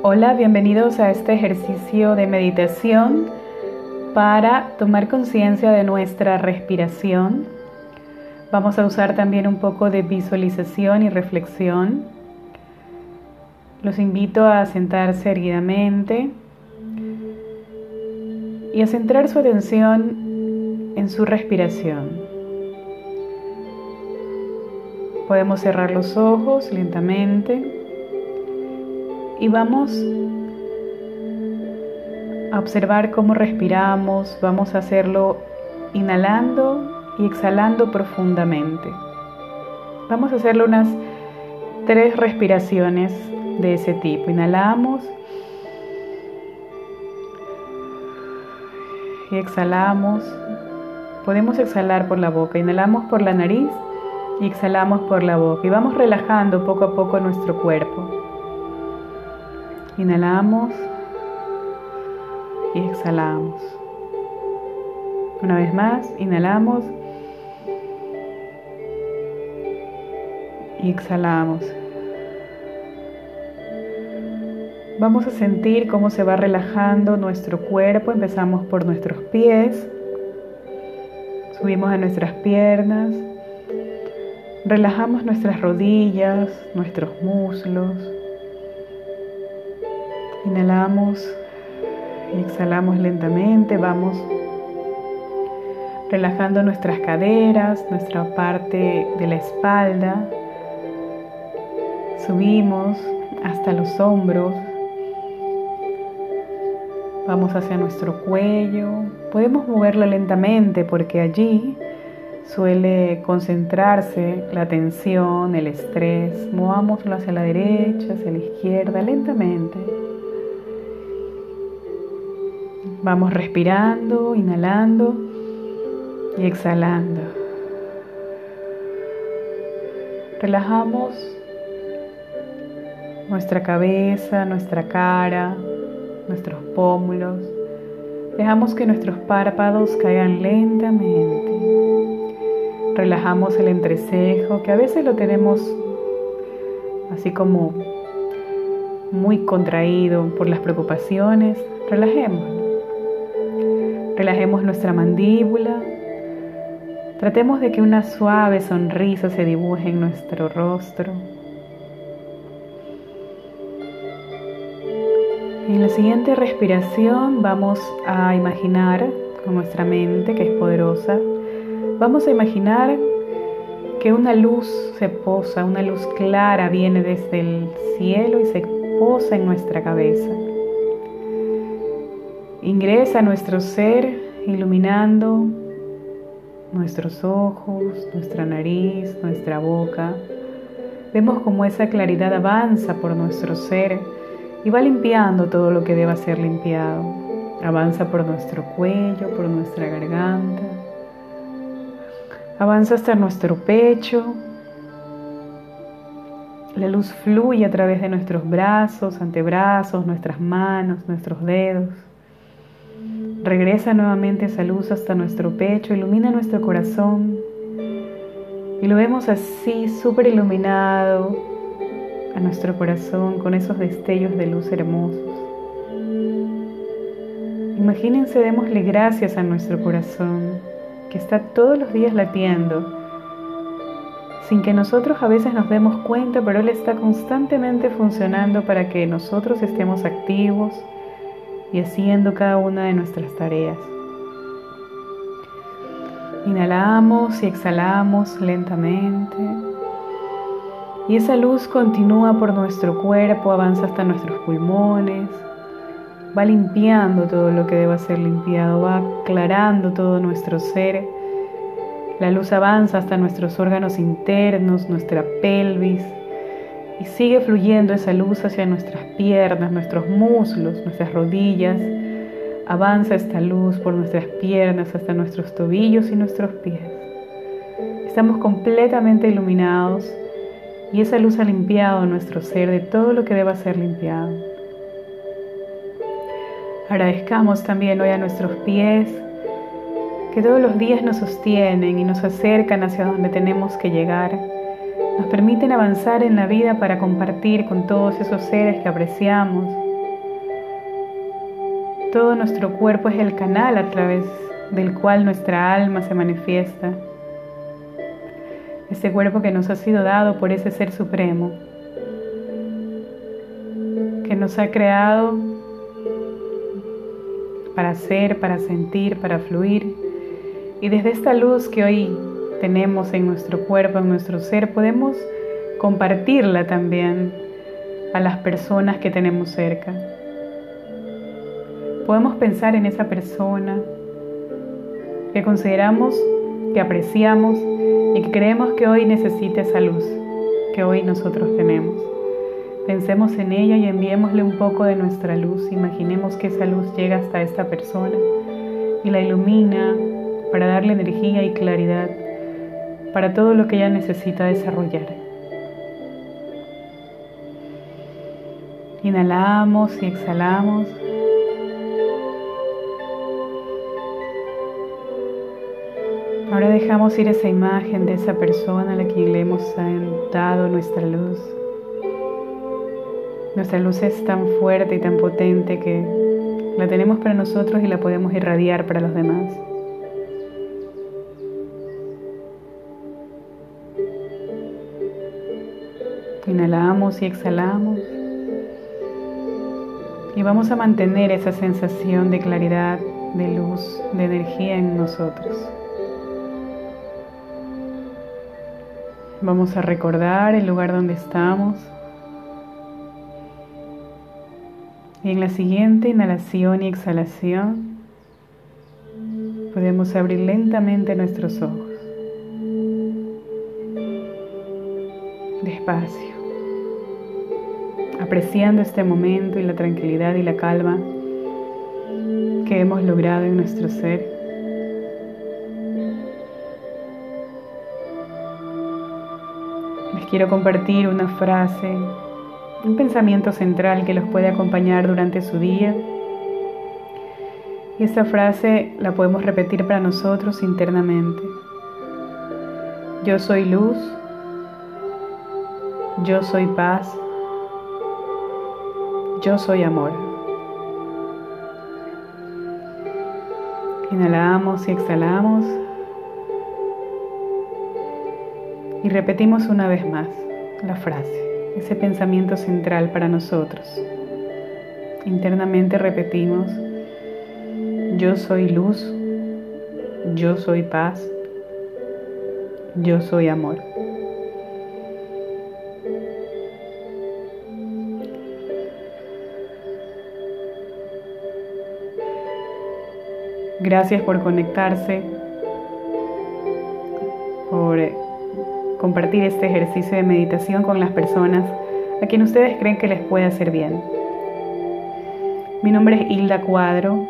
Hola, bienvenidos a este ejercicio de meditación para tomar conciencia de nuestra respiración. Vamos a usar también un poco de visualización y reflexión. Los invito a sentarse erguidamente y a centrar su atención en su respiración. Podemos cerrar los ojos lentamente y vamos a observar cómo respiramos, vamos a hacerlo inhalando y exhalando profundamente. Vamos a hacerlo unas tres respiraciones de ese tipo. Inhalamos y exhalamos. Podemos exhalar por la boca. Inhalamos por la nariz y exhalamos por la boca. Y vamos relajando poco a poco nuestro cuerpo. Inhalamos y exhalamos. Una vez más, inhalamos y exhalamos. Vamos a sentir cómo se va relajando nuestro cuerpo. Empezamos por nuestros pies. Subimos a nuestras piernas. Relajamos nuestras rodillas, nuestros muslos. Inhalamos y exhalamos lentamente. Vamos relajando nuestras caderas, nuestra parte de la espalda. Subimos hasta los hombros. Vamos hacia nuestro cuello. Podemos moverlo lentamente porque allí suele concentrarse la tensión, el estrés. Movámoslo hacia la derecha, hacia la izquierda, lentamente. Vamos respirando, inhalando y exhalando. Relajamos nuestra cabeza, nuestra cara, nuestros pómulos. Dejamos que nuestros párpados caigan lentamente. Relajamos el entrecejo, que a veces lo tenemos así como muy contraído por las preocupaciones. Relajémoslo. Relajemos nuestra mandíbula. Tratemos de que una suave sonrisa se dibuje en nuestro rostro. En la siguiente respiración vamos a imaginar con nuestra mente, que es poderosa, vamos a imaginar que una luz se posa, una luz clara viene desde el cielo y se posa en nuestra cabeza. Ingresa a nuestro ser iluminando nuestros ojos, nuestra nariz, nuestra boca. Vemos como esa claridad avanza por nuestro ser y va limpiando todo lo que deba ser limpiado. Avanza por nuestro cuello, por nuestra garganta. Avanza hasta nuestro pecho. La luz fluye a través de nuestros brazos, antebrazos, nuestras manos, nuestros dedos. Regresa nuevamente esa luz hasta nuestro pecho, ilumina nuestro corazón y lo vemos así súper iluminado a nuestro corazón con esos destellos de luz hermosos. Imagínense, démosle gracias a nuestro corazón que está todos los días latiendo, sin que nosotros a veces nos demos cuenta, pero Él está constantemente funcionando para que nosotros estemos activos, y haciendo cada una de nuestras tareas. Inhalamos y exhalamos lentamente. Y esa luz continúa por nuestro cuerpo, avanza hasta nuestros pulmones, va limpiando todo lo que deba ser limpiado, va aclarando todo nuestro ser. La luz avanza hasta nuestros órganos internos, nuestra pelvis, y sigue fluyendo esa luz hacia nuestras piernas, nuestros muslos, nuestras rodillas. Avanza esta luz por nuestras piernas hasta nuestros tobillos y nuestros pies. Estamos completamente iluminados y esa luz ha limpiado nuestro ser de todo lo que deba ser limpiado. Agradezcamos también hoy a nuestros pies que todos los días nos sostienen y nos acercan hacia donde tenemos que llegar nos permiten avanzar en la vida para compartir con todos esos seres que apreciamos Todo nuestro cuerpo es el canal a través del cual nuestra alma se manifiesta. Ese cuerpo que nos ha sido dado por ese Ser Supremo, que nos ha creado para ser, para sentir, para fluir. Y desde esta luz que hoy tenemos en nuestro cuerpo, en nuestro ser, podemos compartirla también a las personas que tenemos cerca. Podemos pensar en esa persona que consideramos, que apreciamos y que creemos que hoy necesita esa luz que hoy nosotros tenemos. Pensemos en ella y enviémosle un poco de nuestra luz. Imaginemos que esa luz llega hasta esta persona y la ilumina para darle energía y claridad para todo lo que ella necesita desarrollar. Inhalamos y exhalamos. Ahora dejamos ir esa imagen de esa persona a la que le hemos dado nuestra luz. Nuestra luz es tan fuerte y tan potente que la tenemos para nosotros y la podemos irradiar para los demás. Inhalamos y exhalamos. Y vamos a mantener esa sensación de claridad, de luz, de energía en nosotros. Vamos a recordar el lugar donde estamos. Y en la siguiente inhalación y exhalación podemos abrir lentamente nuestros ojos. Despacio apreciando este momento y la tranquilidad y la calma que hemos logrado en nuestro ser. Les quiero compartir una frase, un pensamiento central que los puede acompañar durante su día. Y esta frase la podemos repetir para nosotros internamente. Yo soy luz, yo soy paz, yo soy amor. Inhalamos y exhalamos. Y repetimos una vez más la frase, ese pensamiento central para nosotros. Internamente repetimos, yo soy luz, yo soy paz, yo soy amor. Gracias por conectarse, por compartir este ejercicio de meditación con las personas a quien ustedes creen que les puede hacer bien. Mi nombre es Hilda Cuadro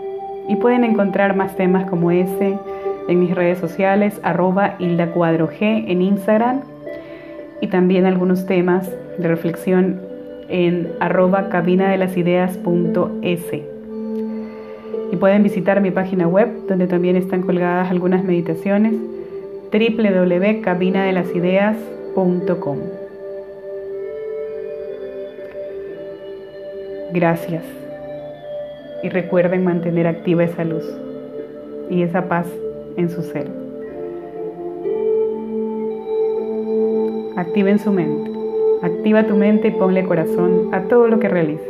y pueden encontrar más temas como ese en mis redes sociales, arroba Hilda Cuadro G en Instagram y también algunos temas de reflexión en arroba cabina de las y pueden visitar mi página web donde también están colgadas algunas meditaciones www.cabinadelasideas.com. Gracias. Y recuerden mantener activa esa luz y esa paz en su ser. Activen su mente. Activa tu mente y ponle corazón a todo lo que realices.